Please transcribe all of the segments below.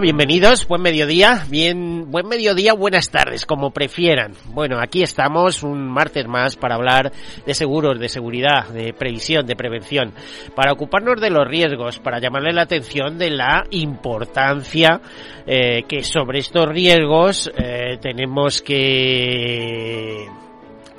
Bienvenidos, buen mediodía, bien, buen mediodía, buenas tardes, como prefieran. Bueno, aquí estamos un martes más para hablar de seguros, de seguridad, de previsión, de prevención, para ocuparnos de los riesgos, para llamarle la atención de la importancia eh, que sobre estos riesgos eh, tenemos que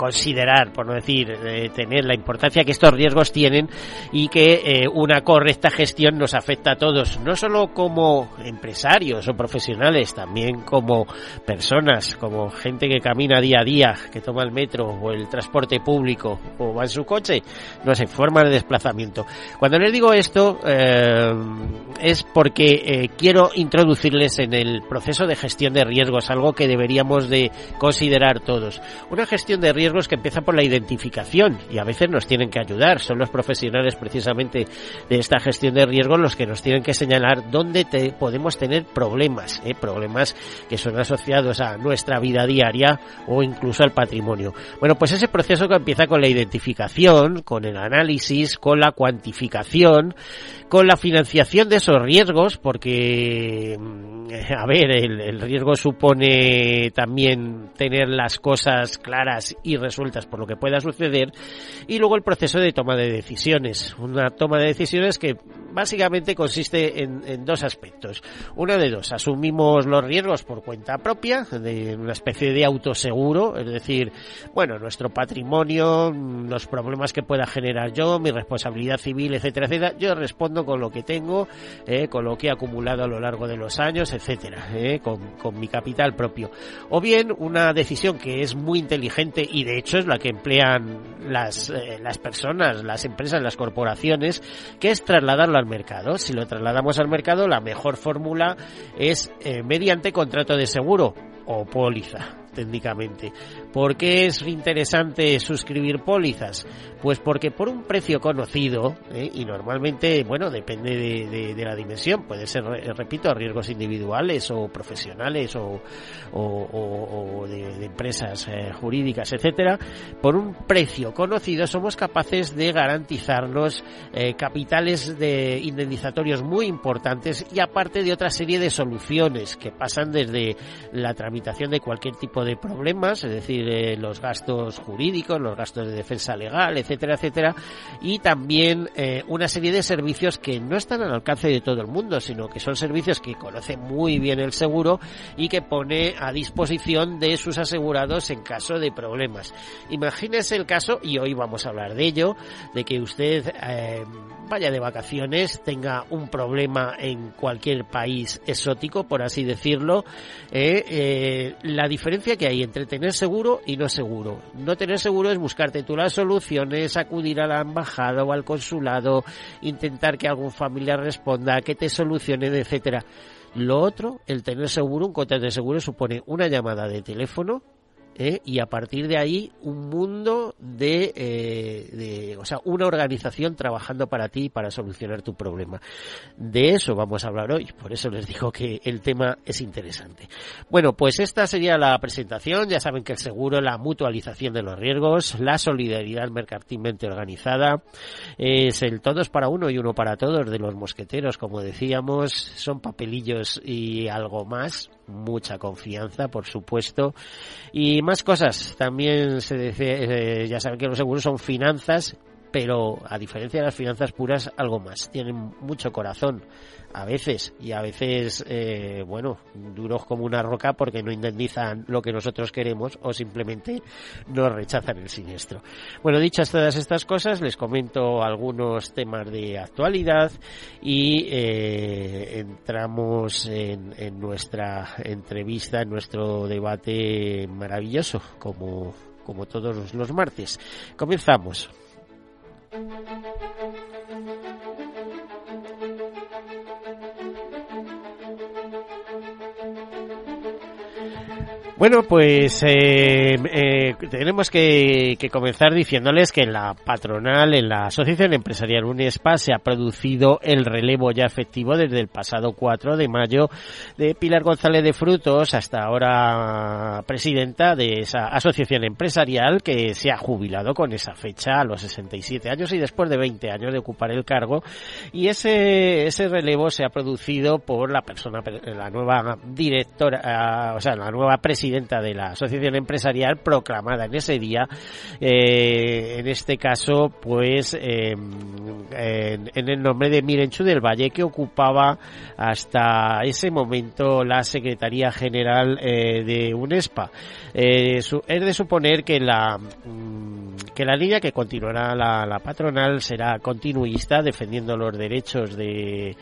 considerar, por no decir, eh, tener la importancia que estos riesgos tienen y que eh, una correcta gestión nos afecta a todos, no solo como empresarios o profesionales, también como personas, como gente que camina día a día, que toma el metro o el transporte público o va en su coche, no sé, forma de desplazamiento. Cuando les digo esto eh, es porque quiero introducirles en el proceso de gestión de riesgos, algo que deberíamos de considerar todos. Una gestión de riesgos que empieza por la identificación y a veces nos tienen que ayudar. Son los profesionales precisamente de esta gestión de riesgos los que nos tienen que señalar dónde te, podemos tener problemas, ¿eh? problemas que son asociados a nuestra vida diaria o incluso al patrimonio. Bueno, pues ese proceso que empieza con la identificación, con el análisis, con la cuantificación, con la financiación de esos riesgos, porque, mm, a ver, el, el riesgo supone también tener las cosas claras y resueltas por lo que pueda suceder y luego el proceso de toma de decisiones. Una toma de decisiones que básicamente consiste en, dos aspectos. Una de dos, asumimos los riesgos por cuenta propia, de una especie de autoseguro, es decir, bueno, nuestro patrimonio, los problemas que pueda generar yo, mi responsabilidad civil, etcétera, etcétera, yo respondo con lo que tengo, eh, con lo que he acumulado a lo largo de los años, etcétera, eh, con, con mi capital propio. O bien una decisión que es muy inteligente y de hecho es la que emplean las, eh, las personas, las empresas, las corporaciones, que es trasladarlo al mercado. Si lo trasladamos al mercado, la mejor fórmula es eh, mediante contrato de seguro o póliza técnicamente. ¿Por qué es interesante suscribir pólizas? Pues porque por un precio conocido, ¿eh? y normalmente, bueno, depende de, la dimensión, puede ser, eh, repito, riesgos individuales o profesionales o, de, empresas eh, jurídicas, etcétera, por un precio conocido somos capaces de garantizarnos capitales de indemnizatorios muy importantes y aparte de otra serie de soluciones que pasan desde la tramitación de cualquier tipo de problemas, es decir, eh, los gastos jurídicos, los gastos de defensa legal, etcétera, etcétera, y también eh, una serie de servicios que no están al alcance de todo el mundo, sino que son servicios que conoce muy bien el seguro y que pone a disposición de sus asegurados en caso de problemas. Imagínese el caso, y hoy vamos a hablar de ello, de que usted eh, vaya de vacaciones, tenga un problema en cualquier país exótico, por así decirlo, la diferencia que hay entre tener seguro y no seguro. No tener seguro es buscarte tú las soluciones, acudir a la embajada o al consulado, intentar que algún familiar responda, que te solucionen, etcétera. Lo otro, el tener seguro, un contrato de seguro supone una llamada de teléfono ¿eh? y a partir de ahí un mundo de, eh, de, o sea, una organización trabajando para ti para solucionar tu problema. De eso vamos a hablar hoy, por eso les digo que el tema es interesante. Bueno, pues esta sería la presentación, ya saben que el seguro, la mutualización de los riesgos, la solidaridad mercantilmente organizada, es el todos para uno y uno para todos de los mosqueteros, como decíamos, son papelillos y algo más, mucha confianza, por supuesto, y más cosas. También se dice, eh, ya saben que los seguros son finanzas, pero a diferencia de las finanzas puras, algo más. Tienen mucho corazón a veces y a veces eh, bueno duros como una roca porque no indemnizan lo que nosotros queremos o simplemente nos rechazan el siniestro. Bueno dichas todas estas cosas les comento algunos temas de actualidad y eh, entramos en, en nuestra entrevista en nuestro debate maravilloso como como todos los martes. Comenzamos Thank you. Bueno, pues eh, eh, tenemos que, comenzar diciéndoles que en la patronal, en la Asociación Empresarial UNESPA, se ha producido el relevo ya efectivo desde el pasado 4 de mayo de Pilar González de Frutos, hasta ahora presidenta de esa asociación empresarial que se ha jubilado con esa fecha a los 67 años y después de 20 años de ocupar el cargo. Y ese, ese relevo se ha producido por la persona, la nueva directora, o sea, la nueva presidenta de la Asociación Empresarial proclamada en ese día, eh, en este caso, pues em, en, el nombre de Mirenchu del Valle, que ocupaba hasta ese momento la Secretaría General eh, de UNESPA. Eh, es de suponer que la mm, que la línea que continuará la, patronal será continuista defendiendo los derechos de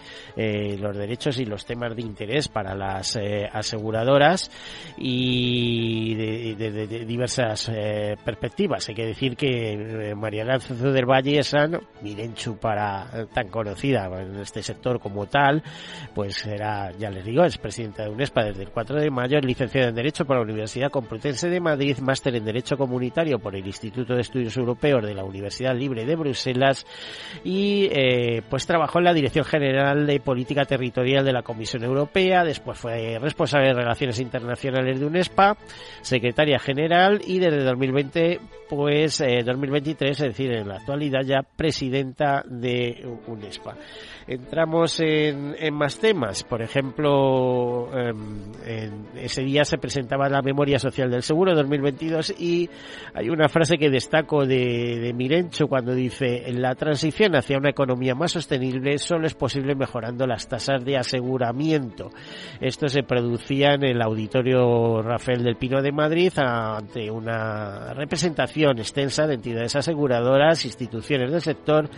los derechos y los temas de interés para las aseguradoras y y de, diversas eh, perspectivas. Hay que decir que eh, María Lanzazo del Valle San, Mirenchu para eh, tan conocida en este sector como tal, pues era, ya les digo, es presidenta de UNESPA desde el 4 de mayo, es licenciada en Derecho por la Universidad Complutense de Madrid, máster en Derecho Comunitario por el Instituto de Estudios Europeos de la Universidad Libre de Bruselas y pues trabajó en la Dirección General de Política Territorial de la Comisión Europea, después fue responsable de Relaciones Internacionales de UNESPA secretaria general y desde 2020, pues 2023, eh, es decir, en la actualidad ya presidenta de UNESPA. Entramos en, más temas, por ejemplo, em, en ese día se presentaba la memoria social del seguro 2022 y hay una frase que destaco de, de Mirencho cuando dice la transición hacia una economía más sostenible solo es posible mejorando las tasas de aseguramiento. Esto se producía en el auditorio Rafael del Pino de Madrid ante una representación extensa de entidades aseguradoras, instituciones del sector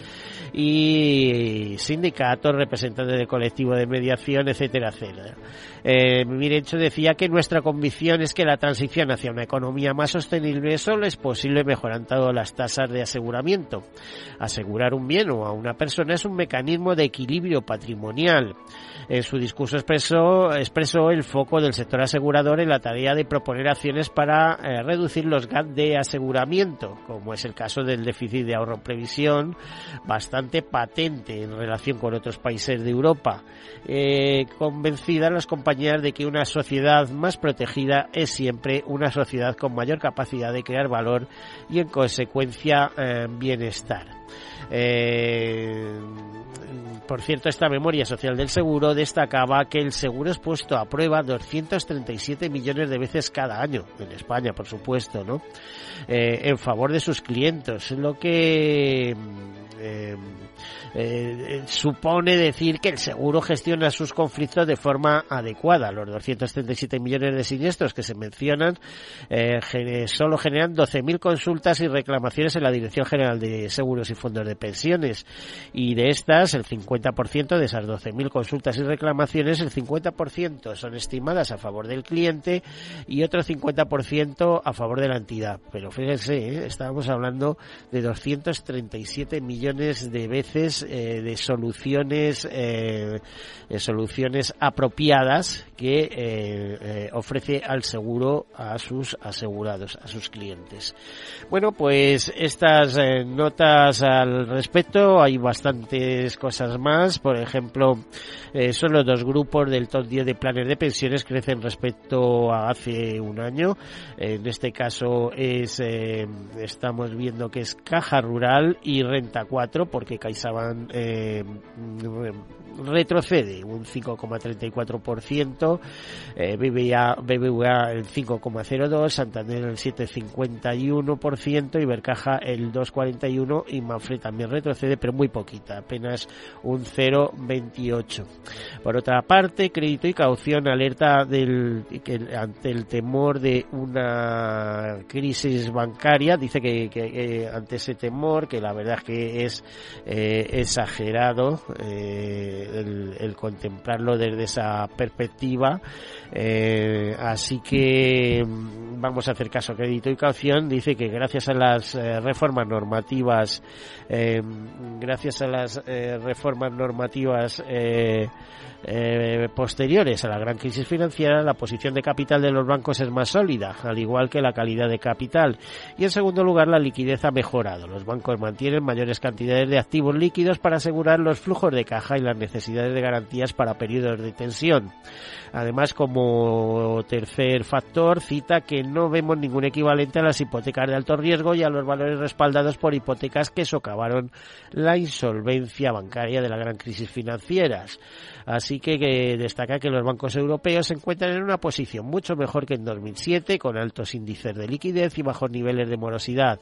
y sindicatos, representantes del colectivo de mediación, etcétera, etcétera. Eh, Mirencho decía que nuestra convicción es que la transición hacia una economía más sostenible solo es posible mejorando las tasas de aseguramiento. Asegurar un bien o a una persona es un mecanismo de equilibrio patrimonial. En su discurso expresó, expresó el foco del sector asegurador en la tarea de proponer acciones para eh, reducir los gaps de aseguramiento, como es el caso del déficit de ahorro previsión, bastante patente en relación con otros países de Europa. Eh, convencida las compañías de que una sociedad más protegida es siempre una sociedad con mayor capacidad de crear valor y en consecuencia eh, bienestar. Eh, por cierto, esta memoria social del seguro destacaba que el seguro es puesto a prueba 237 millones de veces cada año, en España, por supuesto, ¿no? Eh, en favor de sus clientes, lo que eh, eh, supone decir que el seguro gestiona sus conflictos de forma adecuada. Los 237 millones de siniestros que se mencionan solo generan 12.000 consultas y reclamaciones en la Dirección General de Seguros y Fondos de Pensiones y de estas el 50% de esas 12.000 consultas y reclamaciones, el 50% son estimadas a favor del cliente y otro 50% a favor de la entidad. Pero fíjense, ¿eh? estábamos hablando de 237 millones de veces eh, de soluciones, eh, soluciones apropiadas que ofrece al seguro a sus asegurados, a sus clientes. Bueno, pues estas notas al respecto, hay bastantes cosas más. Por ejemplo, eh, son los dos grupos del top 10 de planes de pensiones crecen respecto a hace un año. En este caso es eh, estamos viendo que es Caja Rural y Renta 4 porque CaixaBank eh, retrocede un 5,34%, eh, BBVA, BBVA el 5,02%, Santander el 7,51%, Ibercaja el 2,41% y Mafre también retrocede, pero muy poquita, apenas un 0,28%. Por otra parte, crédito y caución alerta del, que ante el temor de una crisis bancaria, dice que, ante ese temor, que la verdad es que es eh, exagerado, eh, el, contemplarlo desde esa perspectiva. Eh, así que mm, vamos a hacer caso a crédito y caución. Dice que gracias a las eh, reformas normativas, eh, gracias a las reformas normativas posteriores a la gran crisis financiera, la posición de capital de los bancos es más sólida, al igual que la calidad de capital. Y en segundo lugar, la liquidez ha mejorado. Los bancos mantienen mayores cantidades de activos líquidos para asegurar los flujos de caja y las necesidades de garantías para periodos de tensión. Además, como tercer factor, cita que no vemos ningún equivalente a las hipotecas de alto riesgo y a los valores respaldados por hipotecas que socavaron la insolvencia bancaria de la gran crisis financieras. Así que, destaca que los bancos europeos se encuentran en una posición mucho mejor que en 2007, con altos índices de liquidez y bajos niveles de morosidad.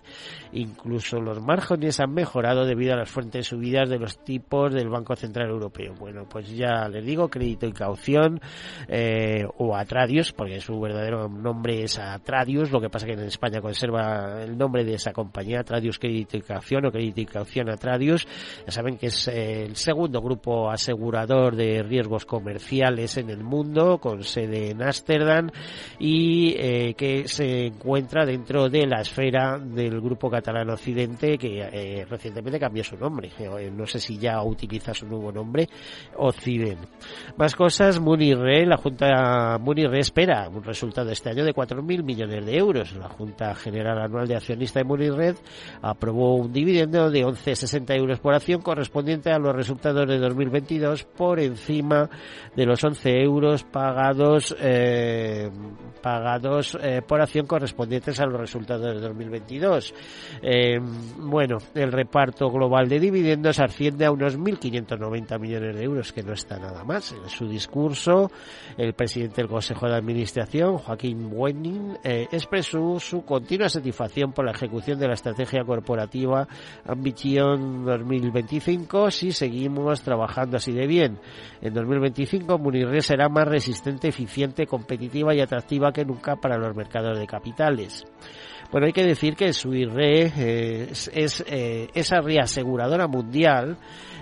Incluso los márgenes han mejorado debido a las fuentes subidas de los tipos del Banco Central Europeo. Bueno, pues ya les digo, crédito y caución eh, o Atradius, porque su verdadero nombre es Atradius, lo que pasa que en España conserva el nombre de esa compañía, Atradius Caución o Caución Atradius. Ya saben que es eh, el segundo grupo asegurador de riesgos comerciales en el mundo, con sede en Ámsterdam y eh, que se encuentra dentro de la esfera del Grupo Catalán Occidente, que eh, recientemente cambió su nombre. No sé si ya utiliza su nuevo nombre, Occident. Más cosas, Munirre, la Junta Munirre espera un resultado este año de 4.000 millones de euros. La Junta General Anual de Accionista de Munirred aprobó un dividendo de 11,60 euros por acción correspondiente a los resultados de 2022 por encima de los 11 euros pagados eh, pagados eh, por acción correspondientes a los resultados de 2022. Eh, bueno, el reparto global de dividendos asciende a unos 1.590 millones de euros, que no está nada más. En su discurso, el presidente del Consejo de Administración, Joaquín Wenning, expresó su continua satisfacción por la ejecución de la estrategia corporativa Ambición 2025 si seguimos trabajando así de bien. En 2025 Munirre será más resistente, eficiente, competitiva y atractiva que nunca para los mercados de capitales. Bueno, hay que decir que Suirre eh, es, es eh, esa reaseguradora mundial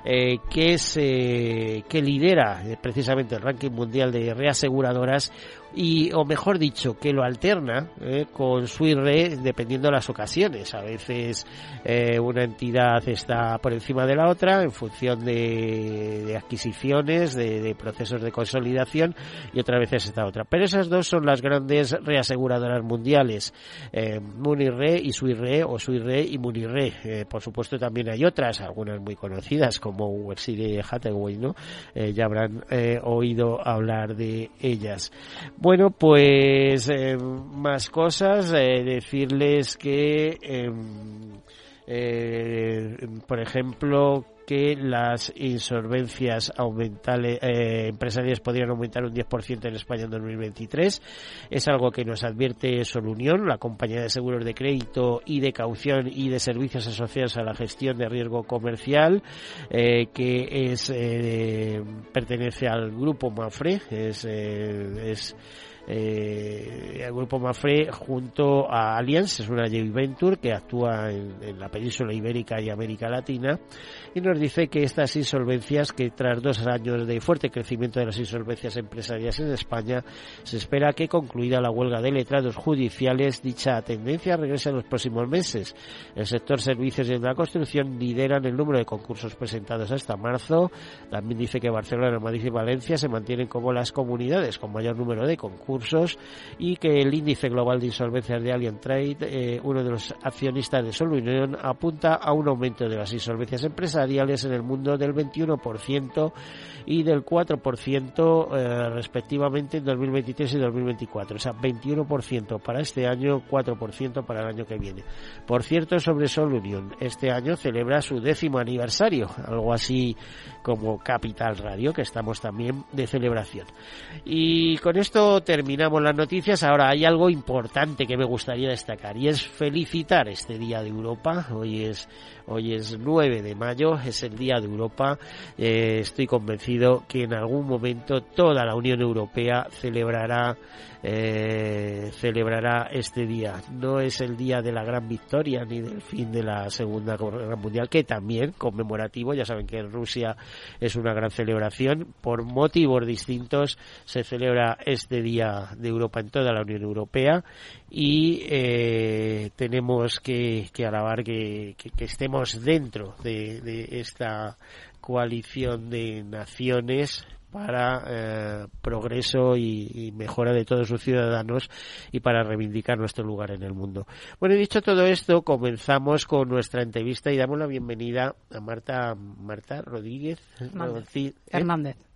eh, que, es, que lidera precisamente el ranking mundial de reaseguradoras y o mejor dicho que lo alterna eh, con su IRE dependiendo de las ocasiones. A veces eh, una entidad está por encima de la otra en función de, adquisiciones de, procesos de consolidación y otra veces está otra. Pero esas dos son las grandes reaseguradoras mundiales eh, Munirre y Suirre o Suirre y Munirre eh, por supuesto también hay otras algunas muy conocidas como Webside Hathaway no ya habrán oído hablar de ellas pues eh, más cosas. Eh, decirles que, em, eh, por ejemplo, que las insolvencias eh, empresariales podrían aumentar un 10% en España en 2023. Es algo que nos advierte Solunión, la compañía de seguros de crédito y de caución y de servicios asociados a la gestión de riesgo comercial, eh, que es eh, pertenece al grupo Mafre, es, es eh, el grupo Mafre junto a Allianz, es una joint venture que actúa en, la península ibérica y América Latina, y nos dice que estas insolvencias, que tras dos años de fuerte crecimiento de las insolvencias empresariales en España, se espera que concluida la huelga de letrados judiciales, dicha tendencia regrese en los próximos meses. El sector servicios y la construcción lideran el número de concursos presentados hasta marzo. También dice que Barcelona, Madrid y Valencia se mantienen como las comunidades con mayor número de concursos y que el índice global de insolvencias de Alien Trade, eh, uno de los accionistas de Sol Unión, apunta a un aumento de las insolvencias empresariales en el mundo del 21% y del 4% eh, respectivamente en 2023 y 2024. O sea, 21% para este año, 4% para el año que viene. Por cierto, sobre Sol Unión, este año celebra su décimo aniversario, algo así como Capital Radio, que estamos también de celebración. Y con esto terminamos las noticias. Ahora hay algo importante que me gustaría destacar y es felicitar este Día de Europa. Hoy es hoy es 9 de mayo, es el Día de Europa. Eh, estoy convencido que en algún momento toda la Unión Europea celebrará eh, celebrará este día. No es el día de la gran victoria ni del fin de la Segunda Guerra Mundial, que también conmemorativo, ya saben que en Rusia es una gran celebración, por motivos distintos se celebra este día de Europa en toda la Unión Europea. Y eh, tenemos que, alabar que, estemos dentro de esta coalición de naciones para eh, progreso y, mejora de todos sus ciudadanos y para reivindicar nuestro lugar en el mundo. Bueno, y dicho todo esto, comenzamos con nuestra entrevista y damos la bienvenida a Marta Marta Rodríguez Hernández. ¿eh?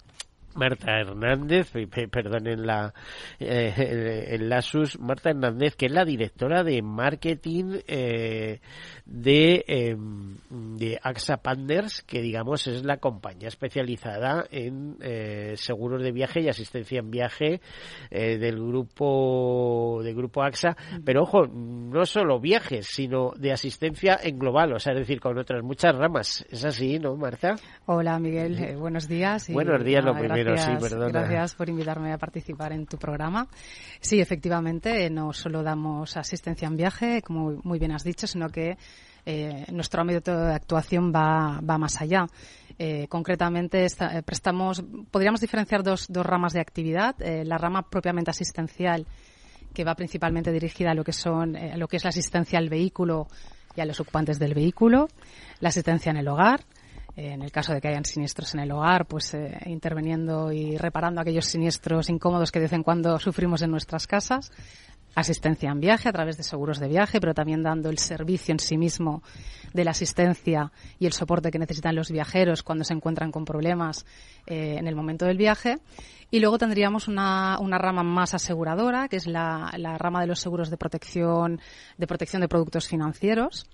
Marta Hernández, perdonen la, eh, el, lasus, Marta Hernández, que es la directora de marketing eh, de, em, de AXA Panders, que digamos es la compañía especializada en eh, seguros de viaje y asistencia en viaje eh, del grupo del grupo AXA, pero ojo, no solo viajes, sino de asistencia en global, o sea, es decir, con otras muchas ramas. ¿Es así, no, Marta? Hola, Miguel, buenos días. buenos días, lo primero, sí, perdona. Gracias por invitarme a participar en tu programa. Sí, efectivamente, no solo damos asistencia en viaje, como muy bien has dicho, sino que eh, nuestro ámbito de actuación va, va más allá. Eh, concretamente, eh, prestamos, podríamos diferenciar dos, dos ramas de actividad. La rama propiamente asistencial, que va principalmente dirigida a lo que son, a lo que es la asistencia al vehículo y a los ocupantes del vehículo, la asistencia en el hogar, en el caso de que hayan siniestros en el hogar, pues interviniendo y reparando aquellos siniestros incómodos que de vez en cuando sufrimos en nuestras casas asistencia en viaje a través de seguros de viaje, pero también dando el servicio en sí mismo de la asistencia y el soporte que necesitan los viajeros cuando se encuentran con problemas eh, en el momento del viaje. Y luego tendríamos una, una rama más aseguradora, que es la, la rama de los seguros de protección, de protección de productos financieros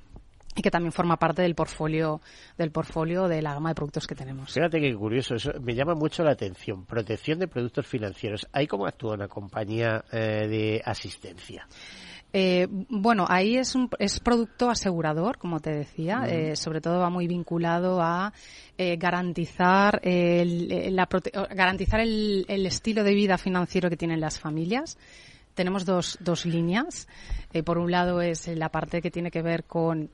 y que también forma parte del portfolio del portfolio de la gama de productos que tenemos. Fíjate qué curioso, eso me llama mucho la atención. Protección de productos financieros. ¿Ahí cómo actúa una compañía eh, de asistencia? Eh, bueno, ahí es un es producto asegurador, como te decía. Eh, sobre todo va muy vinculado a garantizar el, la garantizar el, el, estilo de vida financiero que tienen las familias. Tenemos dos, dos líneas. por un lado es la parte que tiene que ver con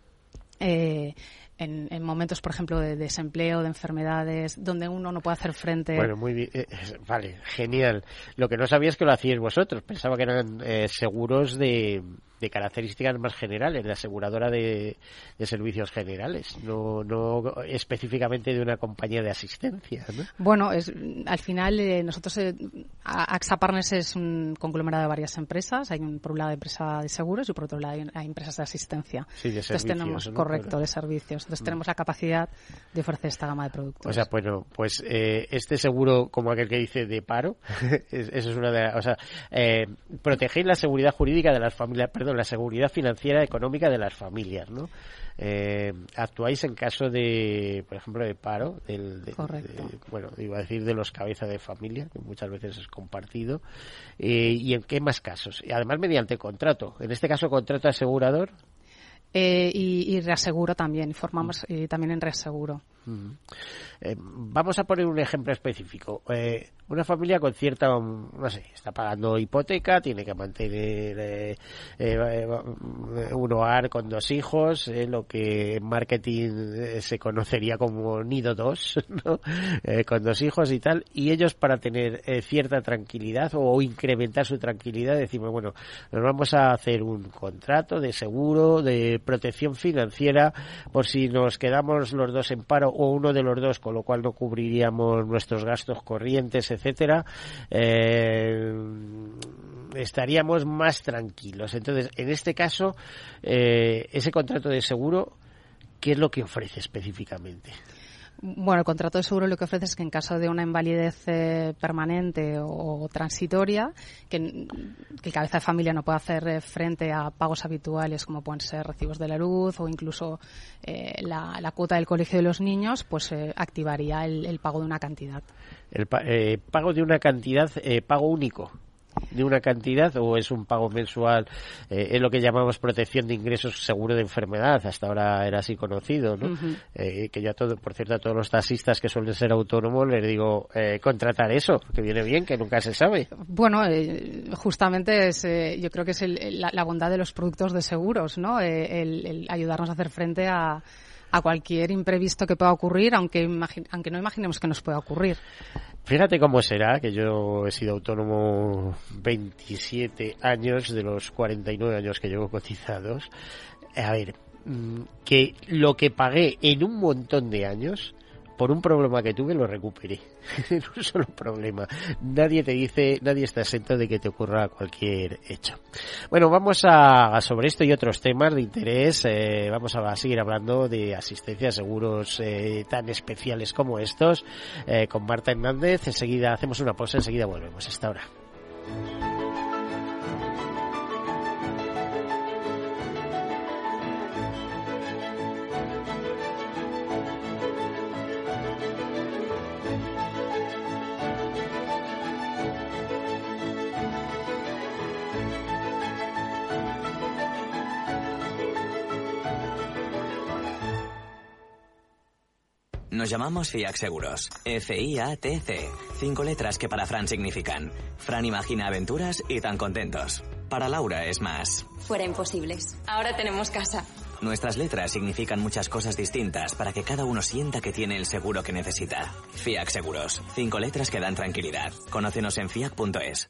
eh, en, momentos, por ejemplo, de desempleo, de enfermedades, donde uno no puede hacer frente. Bueno, muy bien. Eh, vale, genial. Lo que no sabía es que lo hacíais vosotros. Pensaba que eran eh, seguros de, de características más generales, de aseguradora de, servicios generales, no, no específicamente de una compañía de asistencia. Bueno, es, al final eh, nosotros, eh, AXA Partners es un conglomerado de varias empresas. Hay un, por un lado empresa de seguros y por otro lado hay, empresas de asistencia. Sí, de servicios. tenemos, correcto, de servicios. Entonces mm. tenemos la capacidad de ofrecer esta gama de productos. O sea, bueno, pues eh, este seguro, como aquel que dice de paro, eso es una de las, o sea, eh, proteger la seguridad jurídica de las familias, perdón, la seguridad financiera económica de las familias, ¿no? Eh, actuáis en caso de, por ejemplo, de paro, del, bueno, iba a decir de los cabezas de familia, que muchas veces es compartido, eh, y en qué más casos. Y además mediante contrato, en este caso contrato asegurador. Eh, y, reaseguro también, formamos mm. también en reaseguro. Eh, vamos a poner un ejemplo específico. Eh, una familia con cierta, no sé, está pagando hipoteca, tiene que mantener eh, eh, un hogar con dos hijos, lo que en marketing se conocería como nido dos, ¿no? con dos hijos y tal, y ellos para tener cierta tranquilidad o incrementar su tranquilidad decimos, bueno, nos vamos a hacer un contrato de seguro, de protección financiera, por si nos quedamos los dos en paro o uno de los dos, con lo cual no cubriríamos nuestros gastos corrientes, etcétera, eh, estaríamos más tranquilos. Entonces, en este caso, eh, ese contrato de seguro, ¿qué es lo que ofrece específicamente? Bueno, el contrato de seguro lo que ofrece es que en caso de una invalidez eh, permanente o, transitoria, que, el cabeza de familia no pueda hacer eh, frente a pagos habituales como pueden ser recibos de la luz o incluso eh, la, cuota del colegio de los niños, pues activaría el, pago de una cantidad. El pago de una cantidad, pago único de una cantidad o es un pago mensual? Eh, es lo que llamamos protección de ingresos seguro de enfermedad. Hasta ahora era así conocido, ¿no? Eh, que yo, todo, por cierto, a todos los taxistas que suelen ser autónomos les digo eh, contratar eso, que viene bien, que nunca se sabe. Bueno, justamente es, yo creo que es la, bondad de los productos de seguros, ¿no? el ayudarnos a hacer frente a a cualquier imprevisto que pueda ocurrir, aunque, aunque no imaginemos que nos pueda ocurrir. Fíjate cómo será, que yo he sido autónomo 27 años de los 49 años que llevo cotizados. A ver, mm, que lo que pagué en un montón de años por un problema que tuve lo recuperé. un solo problema. Nadie te dice, nadie está exento de que te ocurra cualquier hecho. Bueno, vamos a, sobre esto y otros temas de interés, eh, vamos a seguir hablando de asistencia a seguros eh, tan especiales como estos eh, con Marta Hernández. Enseguida hacemos una pausa, enseguida volvemos. Hasta ahora. Llamamos FIAC Seguros. F-I-A-T-C. Cinco letras que para Fran significan. Fran imagina aventuras y tan contentos. Para Laura es más. Fuera imposibles. Ahora tenemos casa. Nuestras letras significan muchas cosas distintas para que cada uno sienta que tiene el seguro que necesita. FIAC Seguros. Cinco letras que dan tranquilidad. Conócenos en fiac.es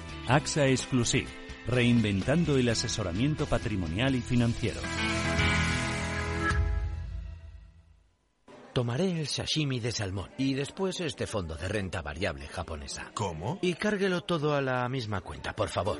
AXA Exclusive, reinventando el asesoramiento patrimonial y financiero. Tomaré el sashimi de salmón y después este fondo de renta variable japonesa. ¿Cómo? Y cárguelo todo a la misma cuenta, por favor.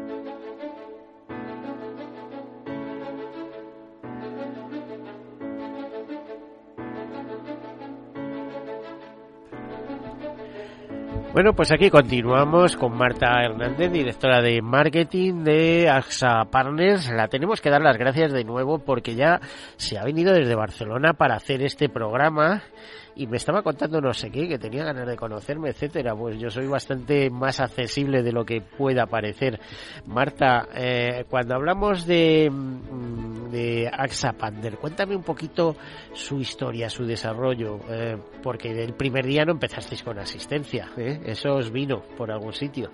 Bueno, pues aquí continuamos con Marta Hernández, directora de marketing de AXA Partners. La tenemos que dar las gracias de nuevo porque ya se ha venido desde Barcelona para hacer este programa y me estaba contando no sé qué, que tenía ganas de conocerme, etcétera. Pues yo soy bastante más accesible de lo que pueda parecer. Marta, eh, cuando hablamos de, mm, de AXA Pander, cuéntame un poquito su historia, su desarrollo, eh, porque del primer día no empezasteis con asistencia, ¿eh? eso os vino por algún sitio.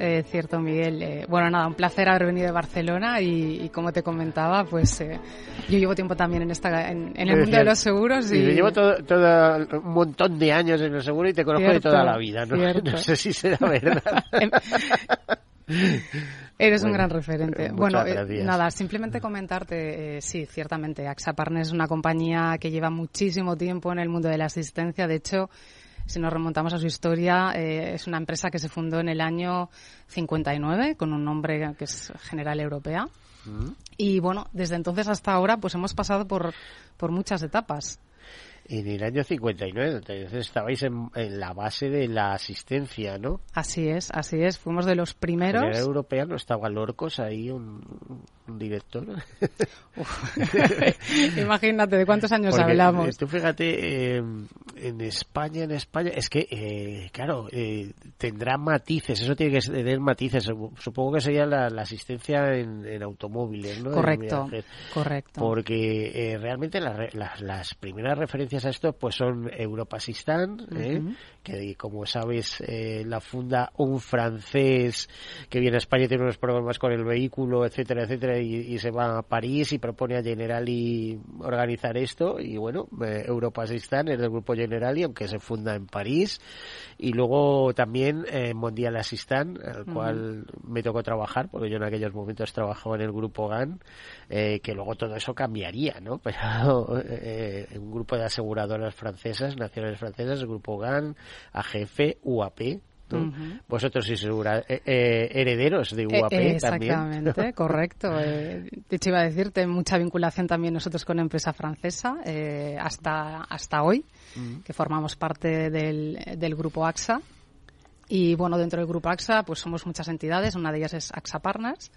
Eh, cierto, Miguel. Eh, bueno, nada, un placer haber venido de Barcelona y, como te comentaba, pues eh, yo llevo tiempo también en esta en, el mundo de los seguros. Y... Yo llevo todo, un montón de años en el seguro y te conozco de toda la vida, ¿no? No sé si será verdad. Eres un gran referente. Bueno, nada, simplemente comentarte, sí, ciertamente, AXA Partners es una compañía que lleva muchísimo tiempo en el mundo de la asistencia. De hecho, si nos remontamos a su historia, eh, es una empresa que se fundó en el año 59 con un nombre que es General Europea. Mm. Y bueno, desde entonces hasta ahora pues hemos pasado por, por muchas etapas en el año 59. Entonces estabais en, la base de la asistencia, ¿no? Así es, así es. Fuimos de los primeros. En europea no estaba Lorcos ahí, un, director. Imagínate de cuántos años hablamos. Tú fíjate, eh, en España, en España, es que, eh, claro, eh, tendrá matices, eso tiene que tener matices. Supongo que sería la, asistencia en, automóviles, ¿no? Correcto, correcto. Porque realmente las primeras referencias a esto pues son Europasistán, ¿eh? Que como sabes eh, la funda un francés que viene a España y tiene unos problemas con el vehículo, etcétera, etcétera, y, se va a París y propone a Generali organizar esto. Y bueno, eh, Europasistán es del grupo Generali, aunque se funda en París. Y luego también eh, Mondial Asistán, al cual me tocó trabajar porque yo en aquellos momentos trabajaba en el grupo GAN, que luego todo eso cambiaría, ¿no? Pero un grupo de aseguradoras francesas, nacionales francesas, el Grupo GAN, AGF, UAP, Vosotros sois eh, eh, herederos de UAP eh, Exactamente, correcto. de hecho, iba a decirte, mucha vinculación también nosotros con empresa francesa hasta, hasta hoy, que formamos parte del, del grupo AXA. Y bueno, dentro del grupo AXA, pues somos muchas entidades, una de ellas es AXA Partners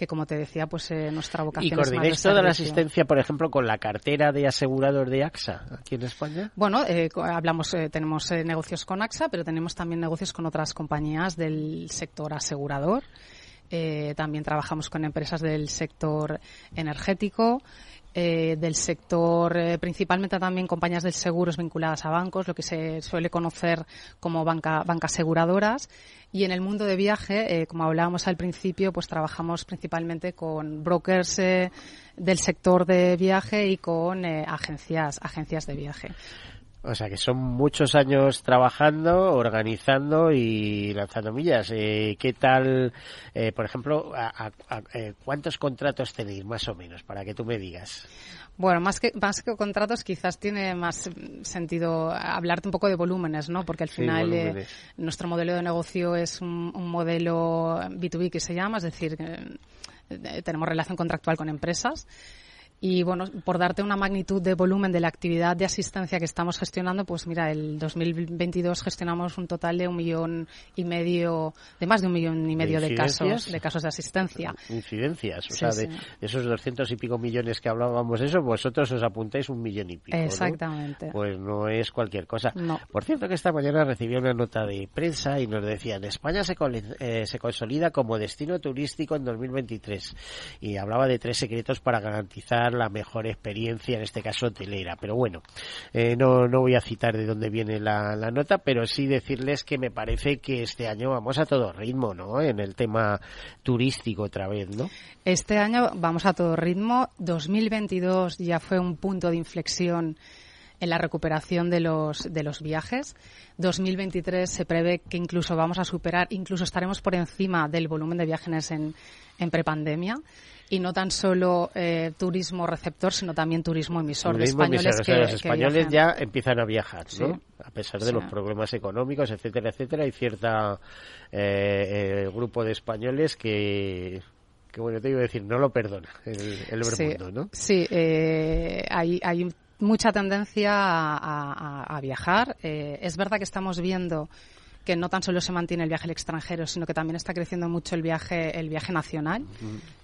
que como te decía, pues eh, nuestra vocación ¿Y coordináis toda la asistencia, por ejemplo, con la cartera de asegurador de AXA aquí en España? Bueno, eh, hablamos, eh, tenemos negocios con AXA, pero tenemos también negocios con otras compañías del sector asegurador. también trabajamos con empresas del sector energético, eh, del sector, eh, principalmente también compañías de seguros vinculadas a bancos, lo que se suele conocer como banca, bancas aseguradoras. Y en el mundo de viaje, eh, como hablábamos al principio, pues trabajamos principalmente con brokers del sector de viaje y con agencias, agencias de viaje. O sea que son muchos años trabajando, organizando y lanzando millas. Eh, ¿Qué tal, eh, por ejemplo, eh, cuántos contratos tenéis más o menos para que tú me digas? Bueno, más que, más que contratos, quizás tiene más sentido hablarte un poco de volúmenes, ¿no? Porque al final nuestro modelo de negocio es un, un modelo B2B que se llama, es decir, eh, tenemos relación contractual con empresas y bueno, por darte una magnitud de volumen de la actividad de asistencia que estamos gestionando, pues mira, el 2022 gestionamos un total de un millón y medio, de más de un millón y medio de, casos, de casos de asistencia. Incidencias, o sea, de, esos doscientos y pico millones que hablábamos eso, vosotros os apuntáis un millón y pico. Exactamente. Pues no es cualquier cosa. No. Por cierto que esta mañana recibí una nota de prensa y nos decían, España se, eh, se consolida como destino turístico en 2023 y hablaba de tres secretos para garantizar la mejor experiencia, en este caso hotelera. Pero bueno, eh, no, no voy a citar de dónde viene la, la, nota, pero sí decirles que me parece que este año vamos a todo ritmo, ¿no? En el tema turístico otra vez, ¿no? Este año vamos a todo ritmo. 2022 ya fue un punto de inflexión en la recuperación de los, de los viajes. 2023 se prevé que incluso vamos a superar, incluso estaremos por encima del volumen de viajes en, en prepandemia y no tan solo eh, turismo receptor, sino también turismo emisor de españoles que, Los españoles ya empiezan a viajar, ¿no? A pesar de los problemas económicos, etcétera, etcétera, hay cierta eh, eh, grupo de españoles que que bueno, te iba a decir, no lo perdona el, el sí, ¿no? Sí, hay, hay mucha tendencia a, a, a viajar. es verdad que estamos viendo que no tan solo se mantiene el viaje al extranjero, sino que también está creciendo mucho el viaje, el viaje nacional.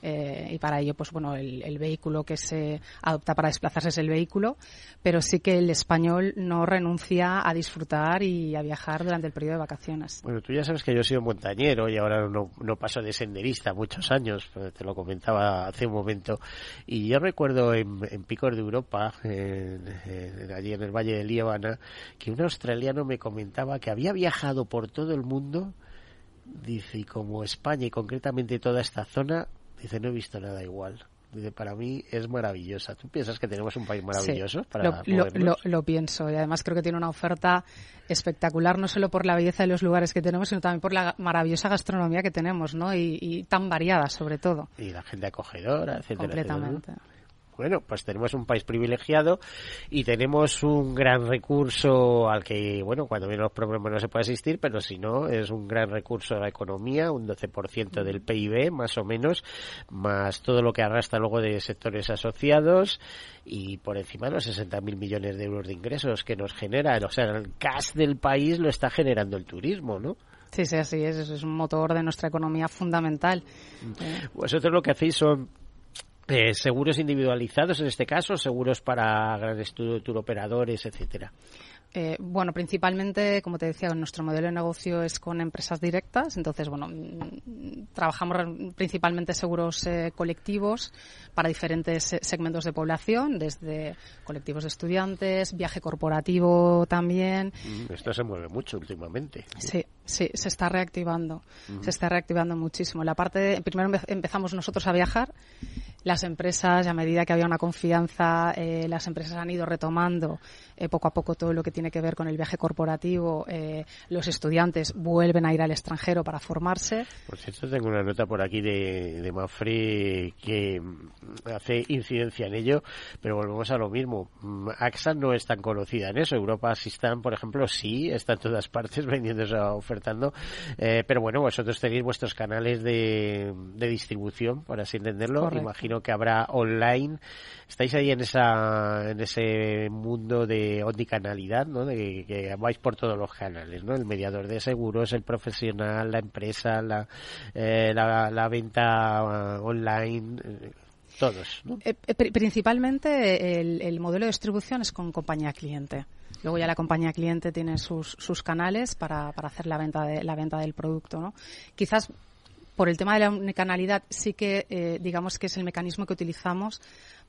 Eh, y para ello, pues bueno, el, vehículo que se adopta para desplazarse es el vehículo, pero sí que el español no renuncia a disfrutar y a viajar durante el periodo de vacaciones. Bueno, tú ya sabes que yo he sido montañero y ahora no, no paso de senderista muchos años, te lo comentaba hace un momento. Y yo recuerdo en, Picos de Europa, allí en el Valle de Líbana, que un australiano me comentaba que había viajado por todo el mundo, dice, y como España y concretamente toda esta zona, dice, no he visto nada igual. Dice, para mí es maravillosa. ¿Tú piensas que tenemos un país maravilloso? para lo, lo, lo, pienso y además creo que tiene una oferta espectacular, no solo por la belleza de los lugares que tenemos, sino también por la maravillosa gastronomía que tenemos, ¿no? Y, y tan variada, sobre todo. Y la gente acogedora, etcétera. Completamente. Bueno, pues tenemos un país privilegiado y tenemos un gran recurso al que, bueno, cuando vienen los problemas no se puede asistir, pero si no, es un gran recurso de la economía, un 12% del PIB, más o menos, más todo lo que arrastra luego de sectores asociados y por encima los 60.000 millones de euros de ingresos que nos genera. O sea, el cash del país lo está generando el turismo, ¿no? Sí, sí, así es. Es un motor de nuestra economía fundamental. Vosotros lo que hacéis son eh, seguros individualizados en este caso, seguros para grandes tour operadores, etcétera. Eh, bueno, principalmente, como te decía, nuestro modelo de negocio es con empresas directas. Entonces, bueno, mm, trabajamos principalmente seguros eh, colectivos para diferentes eh, segmentos de población, desde colectivos de estudiantes, viaje corporativo también. Mm, esto se mueve mucho últimamente. Sí, sí, se está reactivando. Se está reactivando muchísimo. La parte, primero empezamos nosotros a viajar las empresas, a medida que había una confianza, eh, las empresas han ido retomando eh, poco a poco todo lo que tiene que ver con el viaje corporativo. Eh, los estudiantes vuelven a ir al extranjero para formarse. Por cierto, tengo una nota por aquí de, de Mafre que mm, hace incidencia en ello, pero volvemos a lo mismo. Mm, AXA no es tan conocida en eso. Europa Asistan, por ejemplo, sí, está en todas partes vendiendo, ofertando. pero bueno, vosotros tenéis vuestros canales de, de distribución, por así entenderlo. Imagino que habrá online. Estáis ahí en esa en ese mundo de omnicanalidad, ¿no? De que vais por todos los canales, ¿no? El mediador de seguros, el profesional, la empresa, la, eh, la, venta uh, online. Eh, todos, ¿no? Eh, principalmente el, el modelo de distribución es con compañía cliente. Luego ya la compañía cliente tiene sus, sus canales para, para hacer la venta de, la venta del producto, ¿no? Quizás por el tema de la unicanalidad, sí que eh, digamos que es el mecanismo que utilizamos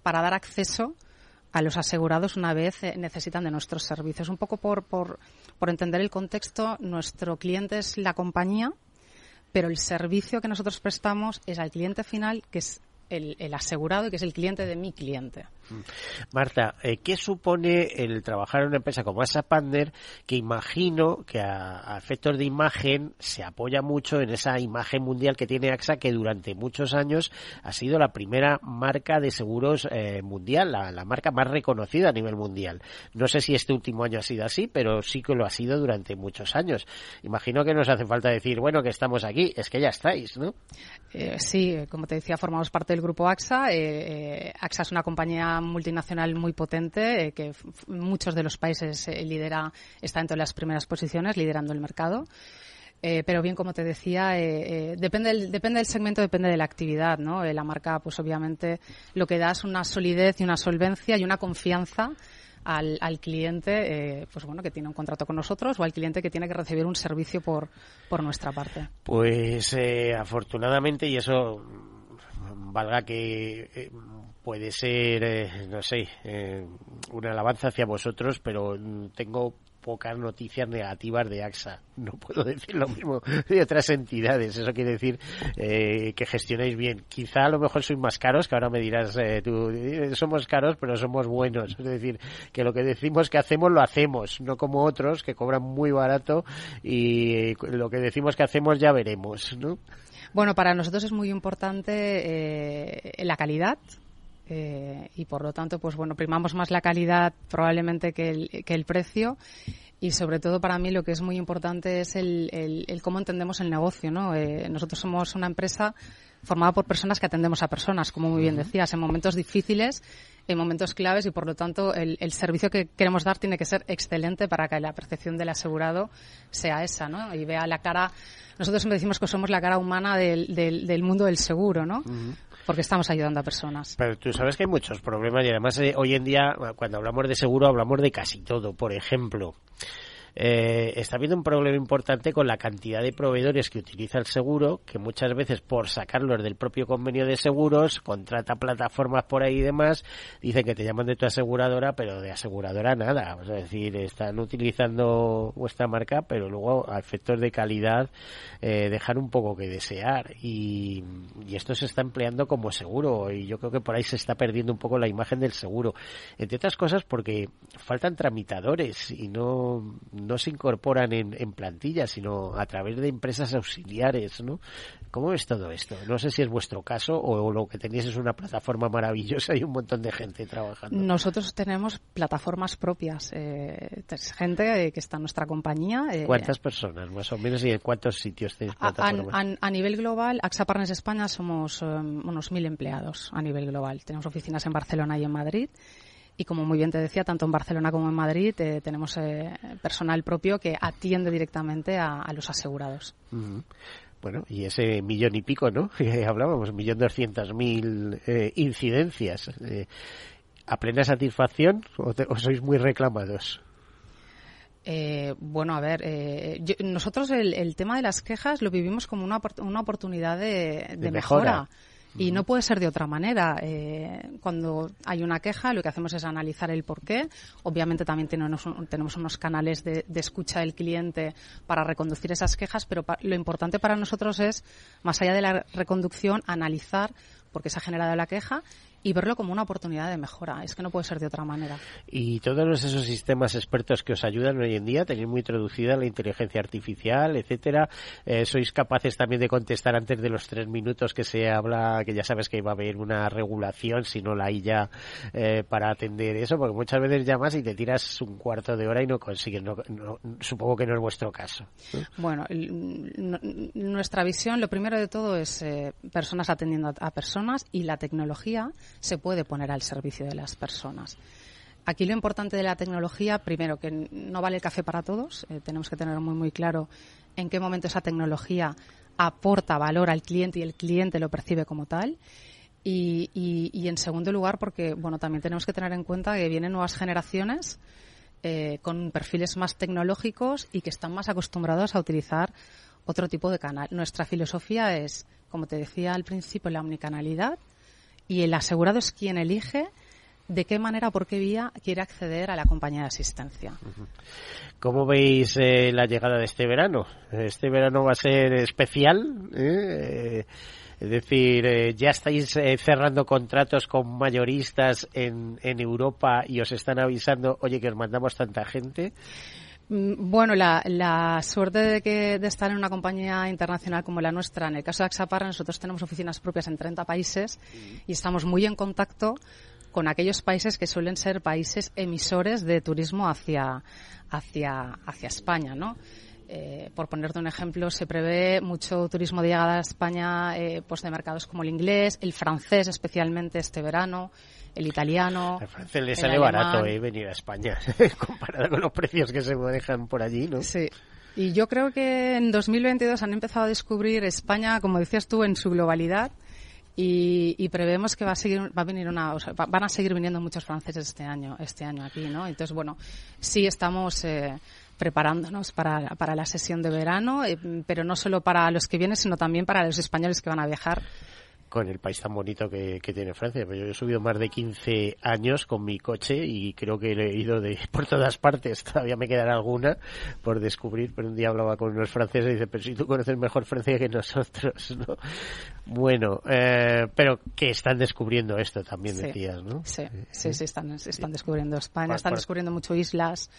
para dar acceso a los asegurados una vez eh, necesitan de nuestros servicios. Un poco por, entender el contexto, nuestro cliente es la compañía, pero el servicio que nosotros prestamos es al cliente final, que es el, el, asegurado y que es el cliente de mi cliente. Marta, eh, ¿qué supone el trabajar en una empresa como AXA Partner que imagino que a, efectos de imagen se apoya mucho en esa imagen mundial que tiene AXA que durante muchos años ha sido la primera marca de seguros eh, mundial, la, la, marca más reconocida a nivel mundial. No sé si este último año ha sido así, pero sí que lo ha sido durante muchos años. Imagino que nos hace falta decir, bueno, que estamos aquí, es que ya estáis, ¿no? Eh, sí, como te decía, formamos parte del grupo AXA. Eh, AXA es una compañía multinacional muy potente que muchos de los países lidera, está entre las primeras posiciones, liderando el mercado. Eh, pero bien, como te decía, eh, eh, depende, del, depende del segmento, depende de la actividad, ¿no? la marca, pues obviamente, lo que da es una solidez y una solvencia y una confianza al, al cliente, pues bueno, que tiene un contrato con nosotros o al cliente que tiene que recibir un servicio por, por nuestra parte. Pues afortunadamente, y eso valga que puede ser, no sé, una alabanza hacia vosotros, pero tengo pocas noticias negativas de AXA. No puedo decir lo mismo de otras entidades. Eso quiere decir eh, que gestionáis bien. Quizá a lo mejor sois más caros, que ahora me dirás eh, tú, eh, somos caros, pero somos buenos. Es decir, que lo que decimos que hacemos, lo hacemos. No como otros que cobran muy barato y lo que decimos que hacemos ya veremos, ¿no? Bueno, para nosotros es muy importante la calidad, eh, y por lo tanto, pues bueno, primamos más la calidad probablemente que el, que el precio y sobre todo para mí lo que es muy importante es el, el, cómo entendemos el negocio, ¿no? Eh, nosotros somos una empresa formada por personas que atendemos a personas, como muy bien decías, en momentos difíciles, en momentos claves y por lo tanto el, el, servicio que queremos dar tiene que ser excelente para que la percepción del asegurado sea esa, ¿no? Y vea la cara. Nosotros siempre decimos que somos la cara humana del, del, del mundo del seguro, ¿no? Porque estamos ayudando a personas. Pero tú sabes que hay muchos problemas y además eh, hoy en día cuando hablamos de seguro hablamos de casi todo. Por ejemplo, eh, está habiendo un problema importante con la cantidad de proveedores que utiliza el seguro, que muchas veces por sacarlos del propio convenio de seguros, contrata plataformas por ahí y demás, dicen que te llaman de tu aseguradora, pero de aseguradora nada. es decir, están utilizando vuestra marca, pero luego a efectos de calidad eh, dejan un poco que desear. Y, y esto se está empleando como seguro, y yo creo que por ahí se está perdiendo un poco la imagen del seguro. Entre otras cosas porque faltan tramitadores y no no se incorporan en, en plantilla, sino a través de empresas auxiliares, ¿no? ¿Cómo es todo esto? No sé si es vuestro caso o, lo que tenéis es una plataforma maravillosa y un montón de gente trabajando. Nosotros tenemos plataformas propias, eh, gente que está en nuestra compañía. Eh, ¿Cuántas personas más o menos y en cuántos sitios tenéis plataformas? A, nivel global, AXA Partners España somos um, unos mil empleados a nivel global. Tenemos oficinas en Barcelona y en Madrid y como muy bien te decía, tanto en Barcelona como en Madrid eh, tenemos eh, personal propio que atiende directamente a, los asegurados. Bueno, y ese millón y pico, ¿no? Que hablábamos, millón doscientas mil eh, incidencias. ¿A plena satisfacción o, sois muy reclamados? bueno, a ver, nosotros el, tema de las quejas lo vivimos como una, una oportunidad de, mejora. Y no puede ser de otra manera. Eh, cuando hay una queja, lo que hacemos es analizar el porqué. Obviamente también tenemos, tenemos unos canales de, escucha del cliente para reconducir esas quejas, pero lo importante para nosotros es, más allá de la reconducción, analizar por qué se ha generado la queja y verlo como una oportunidad de mejora. Es que no puede ser de otra manera. Y todos esos sistemas expertos que os ayudan hoy en día, tenéis muy introducida la inteligencia artificial, etcétera. Eh, sois capaces también de contestar antes de los tres minutos que se habla, que ya sabes que iba a haber una regulación, si no la hay ya eh, para atender eso, porque muchas veces llamas y te tiras un cuarto de hora y no consigues. No, supongo que no es vuestro caso. Bueno, nuestra visión, lo primero de todo es eh, personas atendiendo a personas y la tecnología se puede poner al servicio de las personas. Aquí lo importante de la tecnología, primero, que no vale el café para todos. Eh, tenemos que tener muy, muy claro en qué momento esa tecnología aporta valor al cliente y el cliente lo percibe como tal. Y, en segundo lugar, porque bueno, también tenemos que tener en cuenta que vienen nuevas generaciones eh, con perfiles más tecnológicos y que están más acostumbrados a utilizar otro tipo de canal. Nuestra filosofía es, como te decía al principio, la omnicanalidad y el asegurado es quien elige de qué manera, por qué vía quiere acceder a la compañía de asistencia. ¿Cómo veis eh, la llegada de este verano? Este verano va a ser especial. ¿eh? Es decir, eh, ya estáis eh, cerrando contratos con mayoristas en, en Europa y os están avisando, oye, que os mandamos tanta gente. Mm, bueno, la, la suerte de, que, de estar en una compañía internacional como la nuestra, en el caso de Axaparra, nosotros tenemos oficinas propias en 30 países y estamos muy en contacto con aquellos países que suelen ser países emisores de turismo hacia, hacia, hacia España, ¿no? Eh, por ponerte un ejemplo, se prevé mucho turismo de llegada a España eh, pues de mercados como el inglés, el francés especialmente este verano, el italiano. El francés le sale barato eh, venir a España comparado con los precios que se manejan por allí, ¿no? Sí. Y yo creo que en 2022 han empezado a descubrir España, como decías tú, en su globalidad. Y, y, prevemos que va a seguir va a venir una o sea, van a seguir viniendo muchos franceses este año este año aquí no entonces bueno sí estamos eh, preparándonos para, para la sesión de verano eh, pero no solo para los que vienen sino también para los españoles que van a viajar con el país tan bonito que, tiene Francia. Yo he subido más de 15 años con mi coche y creo que he ido de por todas partes. Todavía me quedará alguna por descubrir, pero un día hablaba con unos franceses y dice, pero si tú conoces mejor Francia que nosotros, ¿no? Bueno, eh, pero que están descubriendo esto también decías, ¿no? Sí, sí, sí, están, están descubriendo España, están descubriendo mucho islas.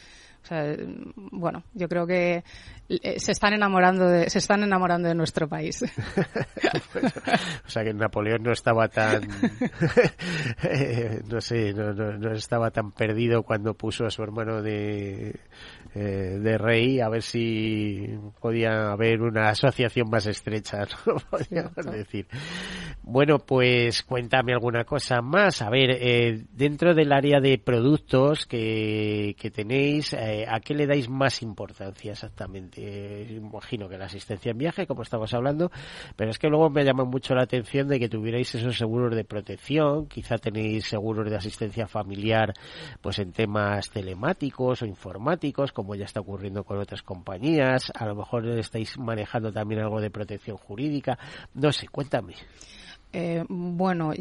O sea, bueno, yo creo que eh, se están enamorando de, se están enamorando de nuestro país. o sea que Napoleón no estaba tan, no sé, no, no, estaba tan perdido cuando puso a su hermano de, eh, de rey a ver si podía haber una asociación más estrecha, ¿no? podríamos decir. Bueno, pues cuéntame alguna cosa más. A ver, eh, dentro del área de productos que, que tenéis, eh, ¿a qué le dais más importancia exactamente? imagino que la asistencia en viaje, como estamos hablando, pero es que luego me llama mucho la atención de que tuvierais esos seguros de protección, quizá tenéis seguros de asistencia familiar, pues en temas telemáticos o informáticos, como ya está ocurriendo con otras compañías, a lo mejor estáis manejando también algo de protección jurídica, no sé, cuéntame. Eh, bueno,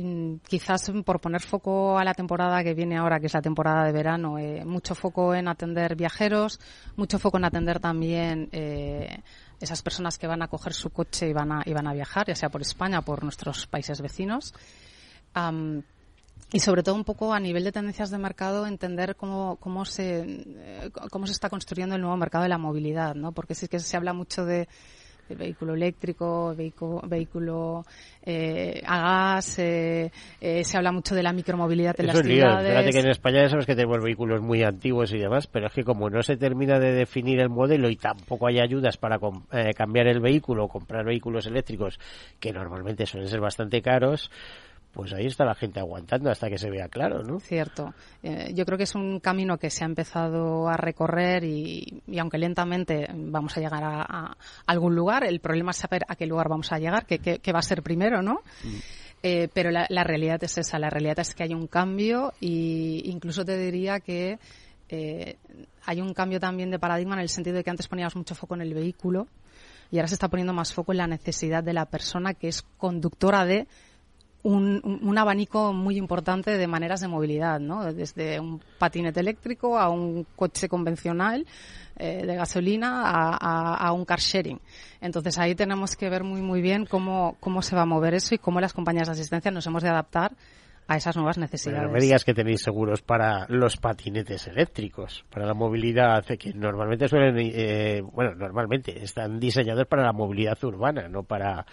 quizás por poner foco a la temporada que viene ahora, que es la temporada de verano, eh, mucho foco en atender viajeros, mucho foco en atender también eh, esas personas que van a coger su coche y van a viajar, ya sea por España o por nuestros países vecinos. Y sobre todo un poco a nivel de tendencias de mercado entender cómo, cómo se cómo se está construyendo el nuevo mercado de la movilidad, ¿no? Porque sí que se habla mucho de el vehículo eléctrico, vehículo, vehículo eh, a gas, eh, eh, se habla mucho de la micromovilidad en las ciudades. Fíjate que en España ya sabes que tenemos vehículos muy antiguos y demás, pero es que como no se termina de definir el modelo y tampoco hay ayudas para eh, cambiar el vehículo o comprar vehículos eléctricos, que normalmente suelen ser bastante caros, pues ahí está la gente aguantando hasta que se vea claro, ¿no? Cierto. Eh, yo creo que es un camino que se ha empezado a recorrer y, aunque lentamente vamos a llegar a, algún lugar, el problema es saber a qué lugar vamos a llegar, qué, va a ser primero, ¿no? Mm. Eh, pero la, realidad es esa, la realidad es que hay un cambio e incluso te diría que eh, hay un cambio también de paradigma en el sentido de que antes poníamos mucho foco en el vehículo y ahora se está poniendo más foco en la necesidad de la persona que es conductora de un, abanico muy importante de maneras de movilidad, ¿no? Desde un patinete eléctrico a un coche convencional eh, de gasolina a, a, un car sharing. Entonces ahí tenemos que ver muy muy bien cómo, cómo se va a mover eso y cómo las compañías de asistencia nos hemos de adaptar a esas nuevas necesidades. no me digas que tenéis seguros para los patinetes eléctricos, para la movilidad, que normalmente suelen, eh, bueno, normalmente están diseñados para la movilidad urbana, no para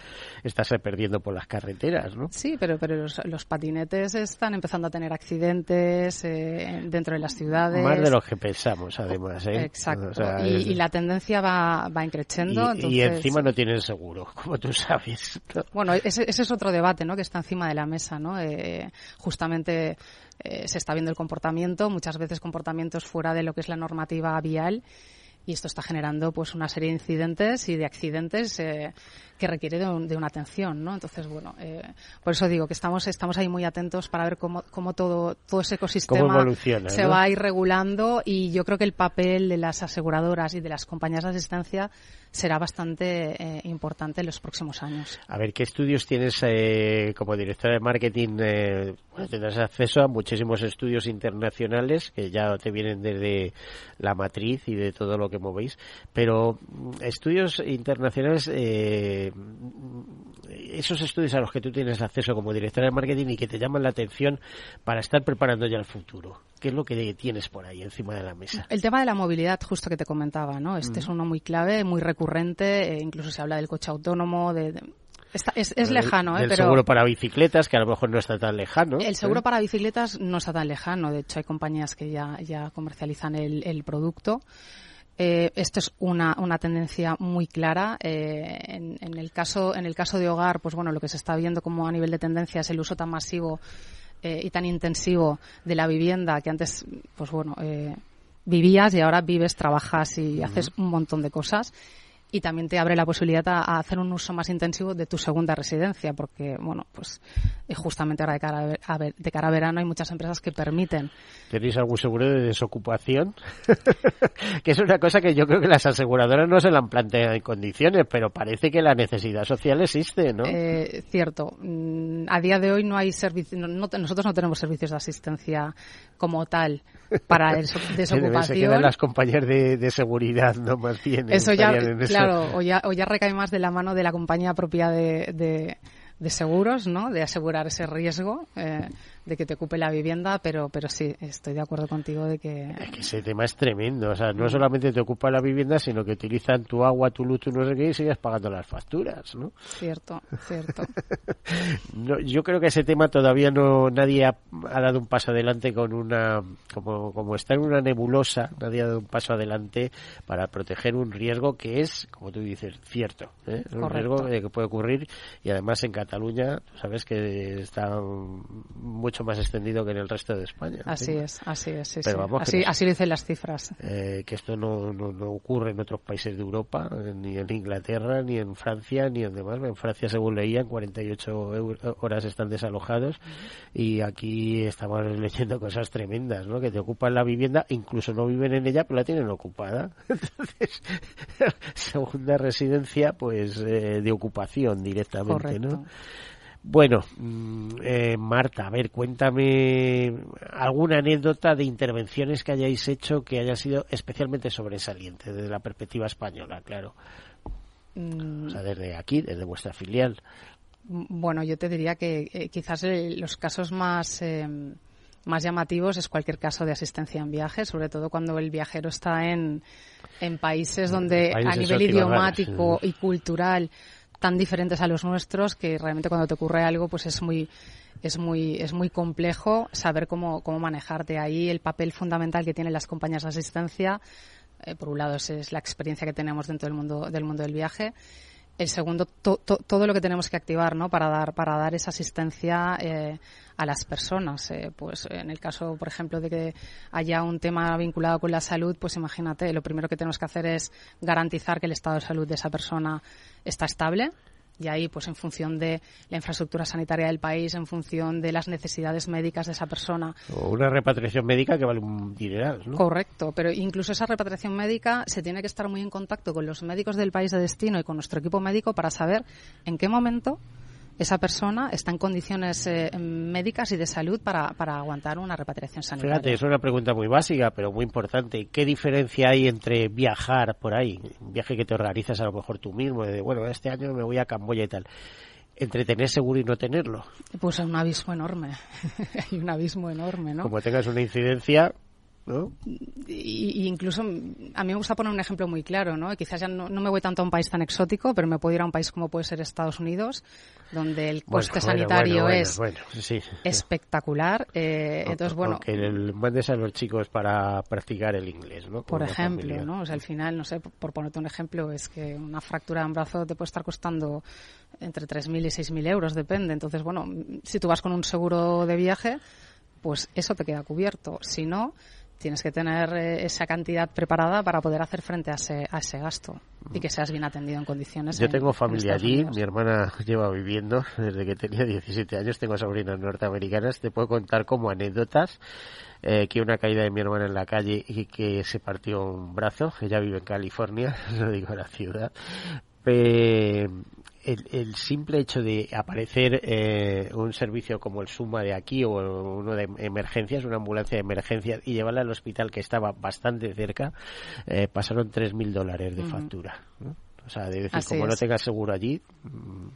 estarse perdiendo por las carreteras, ¿no? Sí, pero, pero los, patinetes están empezando a tener accidentes eh, dentro de las ciudades. Más de lo que pensamos, además, ¿eh? Exacto. y, la tendencia va, va increciendo. Y, encima no tienen seguro, como tú sabes. Bueno, ese, ese, es otro debate, ¿no? Que está encima de la mesa, ¿no? Eh, justamente eh, se está viendo el comportamiento, muchas veces comportamientos fuera de lo que es la normativa vial y esto está generando pues una serie de incidentes y de accidentes eh, que requiere de, una atención, ¿no? Entonces, bueno, eh, por eso digo que estamos estamos ahí muy atentos para ver cómo, cómo todo todo ese ecosistema se va a ir regulando y yo creo que el papel de las aseguradoras y de las compañías de asistencia será bastante eh, importante en los próximos años. A ver, ¿qué estudios tienes eh, como directora de marketing? Eh, bueno, tendrás acceso a muchísimos estudios internacionales que ya te vienen desde la matriz y de todo lo que movéis, pero mm, estudios internacionales eh, esos estudios a los que tú tienes acceso como directora de marketing y que te llaman la atención para estar preparando ya el futuro? ¿Qué es lo que tienes por ahí encima de la mesa? El tema de la movilidad, justo que te comentaba, ¿no? Este es uno muy clave, muy recurrente, eh, incluso se habla del coche autónomo, de, es, lejano, ¿eh? El seguro para bicicletas, que a lo mejor no está tan lejano. El seguro para bicicletas no está tan lejano. De hecho, hay compañías que ya, ya comercializan el, producto. Eh, esto es una, una tendencia muy clara. Eh, en, el caso, en el caso de hogar, pues bueno, lo que se está viendo como a nivel de tendencia es el uso tan masivo eh, y tan intensivo de la vivienda que antes, pues bueno, vivías y ahora vives, trabajas y haces un montón de cosas y también te abre la posibilidad a, hacer un uso más intensivo de tu segunda residencia, porque, bueno, pues eh, justamente ahora de cara a, de cara a verano hay muchas empresas que permiten. ¿Tenéis algún seguro de desocupación? que es una cosa que yo creo que las aseguradoras no se la han planteado en condiciones, pero parece que la necesidad social existe, ¿no? Eh, cierto. Mm, a día de hoy no hay servicios, nosotros no tenemos servicios de asistencia como tal para desocupación. Se quedan las compañías de, seguridad, ¿no? Más bien. Eso ya, claro, o ya, o ya recae más de la mano de la compañía propia de, de, seguros, ¿no? De asegurar ese riesgo. Eh, de que te ocupe la vivienda, pero, pero sí, estoy de acuerdo contigo de que... Es que ese tema es tremendo, o sea, no solamente te ocupa la vivienda, sino que utilizan tu agua, tu luz, tu no sé qué, y sigues pagando las facturas, ¿no? Cierto, cierto. yo creo que ese tema todavía no, nadie ha, dado un paso adelante con una, como, como está en una nebulosa, nadie ha dado un paso adelante para proteger un riesgo que es, como tú dices, cierto, ¿eh? un riesgo que puede ocurrir, y además en Cataluña, tú sabes que está mucho más extendido que en el resto de España. Así es, así es. así, así dicen las cifras. Eh, que esto no, no, ocurre en otros países de Europa, ni en Inglaterra, ni en Francia, ni en demás. En Francia, según leían, 48 horas están desalojados y aquí estamos leyendo cosas tremendas, ¿no? Que te ocupan la vivienda, incluso no viven en ella, pero la tienen ocupada. Entonces, segunda residencia, pues, eh, de ocupación directamente, ¿no? Bueno, mm, eh, Marta, a ver, cuéntame alguna anécdota de intervenciones que hayáis hecho que haya sido especialmente sobresaliente desde la perspectiva española, claro. Mm. O sea, desde aquí, desde vuestra filial. Bueno, yo te diría que eh, quizás eh, los casos más más llamativos es cualquier caso de asistencia en viaje, sobre todo cuando el viajero está en, en países donde a nivel idiomático y cultural tan diferentes a los nuestros que realmente cuando te ocurre algo pues es muy es muy es muy complejo saber cómo, cómo manejarte. Ahí el papel fundamental que tienen las compañías de asistencia eh, por un lado es, la experiencia que tenemos dentro del mundo del mundo del viaje el segundo todo lo que tenemos que activar no para dar para dar esa asistencia eh, a las personas eh, pues en el caso por ejemplo de que haya un tema vinculado con la salud pues imagínate lo primero que tenemos que hacer es garantizar que el estado de salud de esa persona está estable y ahí, pues en función de la infraestructura sanitaria del país, en función de las necesidades médicas de esa persona. O una repatriación médica que vale un dineral, ¿no? Correcto, pero incluso esa repatriación médica se tiene que estar muy en contacto con los médicos del país de destino y con nuestro equipo médico para saber en qué momento esa persona está en condiciones eh, médicas y de salud para, para aguantar una repatriación sanitaria. Fíjate, es una pregunta muy básica, pero muy importante. ¿Qué diferencia hay entre viajar por ahí, un viaje que te organizas a lo mejor tú mismo, de, bueno, este año me voy a Camboya y tal, entre tener seguro y no tenerlo? Pues un abismo enorme. hay un abismo enorme, ¿no? Como tengas una incidencia, y, incluso a mí me gusta poner un ejemplo muy claro, ¿no? Quizás ya no, me voy tanto a un país tan exótico, pero me puedo ir a un país como puede ser Estados Unidos, donde el coste sanitario es espectacular. Eh, entonces, bueno. Que mandes a los chicos para practicar el inglés, ¿no? por ejemplo, ¿no? O sea, al final, no sé, por, ponerte un ejemplo, es que una fractura de un brazo te puede estar costando entre 3.000 y 6.000 euros, depende. Entonces, bueno, si tú vas con un seguro de viaje, pues eso te queda cubierto. Si no, tienes que tener eh, esa cantidad preparada para poder hacer frente a ese, a ese gasto y que seas bien atendido en condiciones. Yo tengo familia allí, mi hermana lleva viviendo desde que tenía 17 años, tengo sobrinas norteamericanas, te puedo contar como anécdotas eh, que una caída de mi hermana en la calle y que se partió un brazo, ella vive en California, no digo la ciudad, el, simple hecho de aparecer eh, un servicio como el Suma de aquí o uno de emergencias, una ambulancia de emergencias y llevarla al hospital que estaba bastante cerca, eh, pasaron 3.000 dólares de factura. O sea, de decir, como no tengas seguro allí, mm,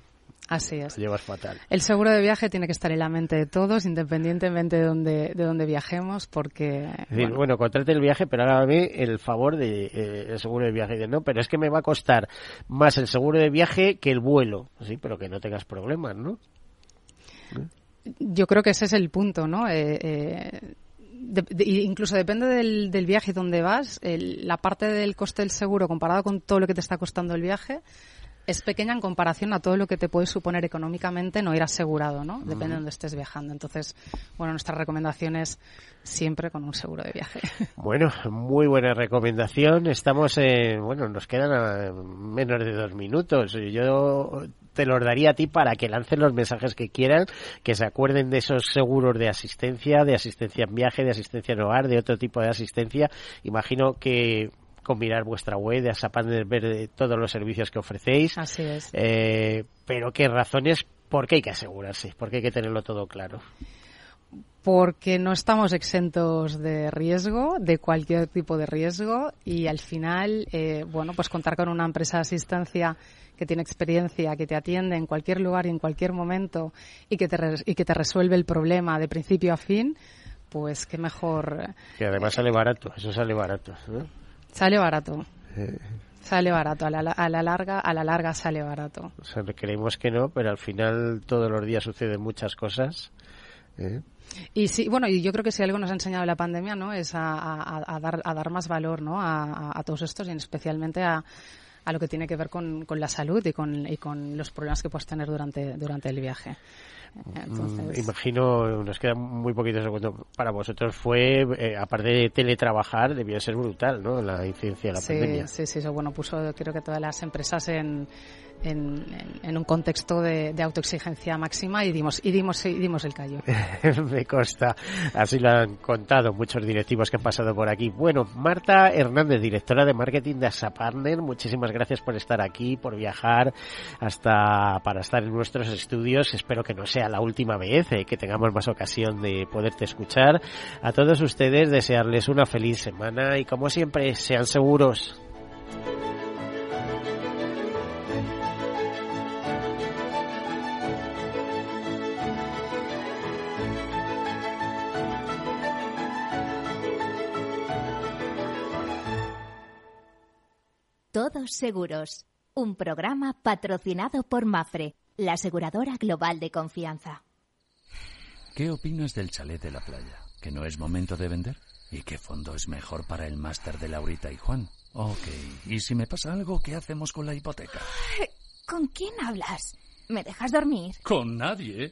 Así es. Lo llevas fatal. El seguro de viaje tiene que estar en la mente de todos, independientemente de donde, de donde viajemos, porque... bueno, bueno contrate el viaje, pero ahora ve el favor de eh, el seguro de viaje. no, pero es que me va a costar más el seguro de viaje que el vuelo. Sí, pero que no tengas problemas, ¿no? Yo creo que ese es el punto, ¿no? Eh, eh, incluso depende del, del viaje donde vas, la parte del coste del seguro comparado con todo lo que te está costando el viaje es pequeña en comparación a todo lo que te puede suponer económicamente no ir asegurado, ¿no? Depende de dónde estés viajando. Entonces, bueno, nuestra recomendación es siempre con un seguro de viaje. Bueno, muy buena recomendación. Estamos, en, bueno, nos quedan menos de dos minutos. Yo te los daría a ti para que lancen los mensajes que quieran, que se acuerden de esos seguros de asistencia, de asistencia en viaje, de asistencia en hogar, de otro tipo de asistencia. Imagino que mirar vuestra web de Asapander, ver todos los servicios que ofrecéis. Así es. Eh, pero qué razones, ¿por qué hay que asegurarse? ¿Por qué hay que tenerlo todo claro? porque no estamos exentos de riesgo, de cualquier tipo de riesgo, y al final, eh, bueno, pues contar con una empresa de asistencia que tiene experiencia, que te atiende en cualquier lugar y en cualquier momento y que te, y que te resuelve el problema de principio a fin, pues qué mejor. Que además sale barato, eso sale barato. Sale barato. Sale barato, a la, a la, larga, a la larga sale barato. O sea, creemos que no, pero al final todos los días suceden muchas cosas. ¿eh? Y sí, bueno, y yo creo que si algo nos ha enseñado la pandemia, ¿no? Es a, dar, a dar más valor, ¿no? A, todos estos y especialmente a, a lo que tiene que ver con, con la salud y con, y con los problemas que puedes tener durante, durante el viaje. Mm, imagino, nos queda muy poquito segundo. Para vosotros fue, eh, aparte de teletrabajar, debió ser brutal, ¿no? La incidencia de la pandemia. Sí, sí, eso bueno, puso creo que todas las empresas en, en, un contexto de, autoexigencia máxima y dimos y dimos y dimos el callo. Me consta, así lo han contado muchos directivos que han pasado por aquí. Bueno, Marta Hernández, directora de marketing de Asa Partner, muchísimas gracias por estar aquí, por viajar hasta para estar en nuestros estudios. Espero que no sea la última vez, eh, que tengamos más ocasión de poderte escuchar. A todos ustedes desearles una feliz semana y como siempre sean seguros. Todos Seguros, un programa patrocinado por Mafre, la aseguradora global de confianza. ¿Qué opinas del chalet de la playa? ¿Que no es momento de vender? ¿Y qué fondo es mejor para el máster de Laurita y Juan? Ok, ¿y si me pasa algo, qué hacemos con la hipoteca? ¿Con quién hablas? ¿Me dejas dormir? Con nadie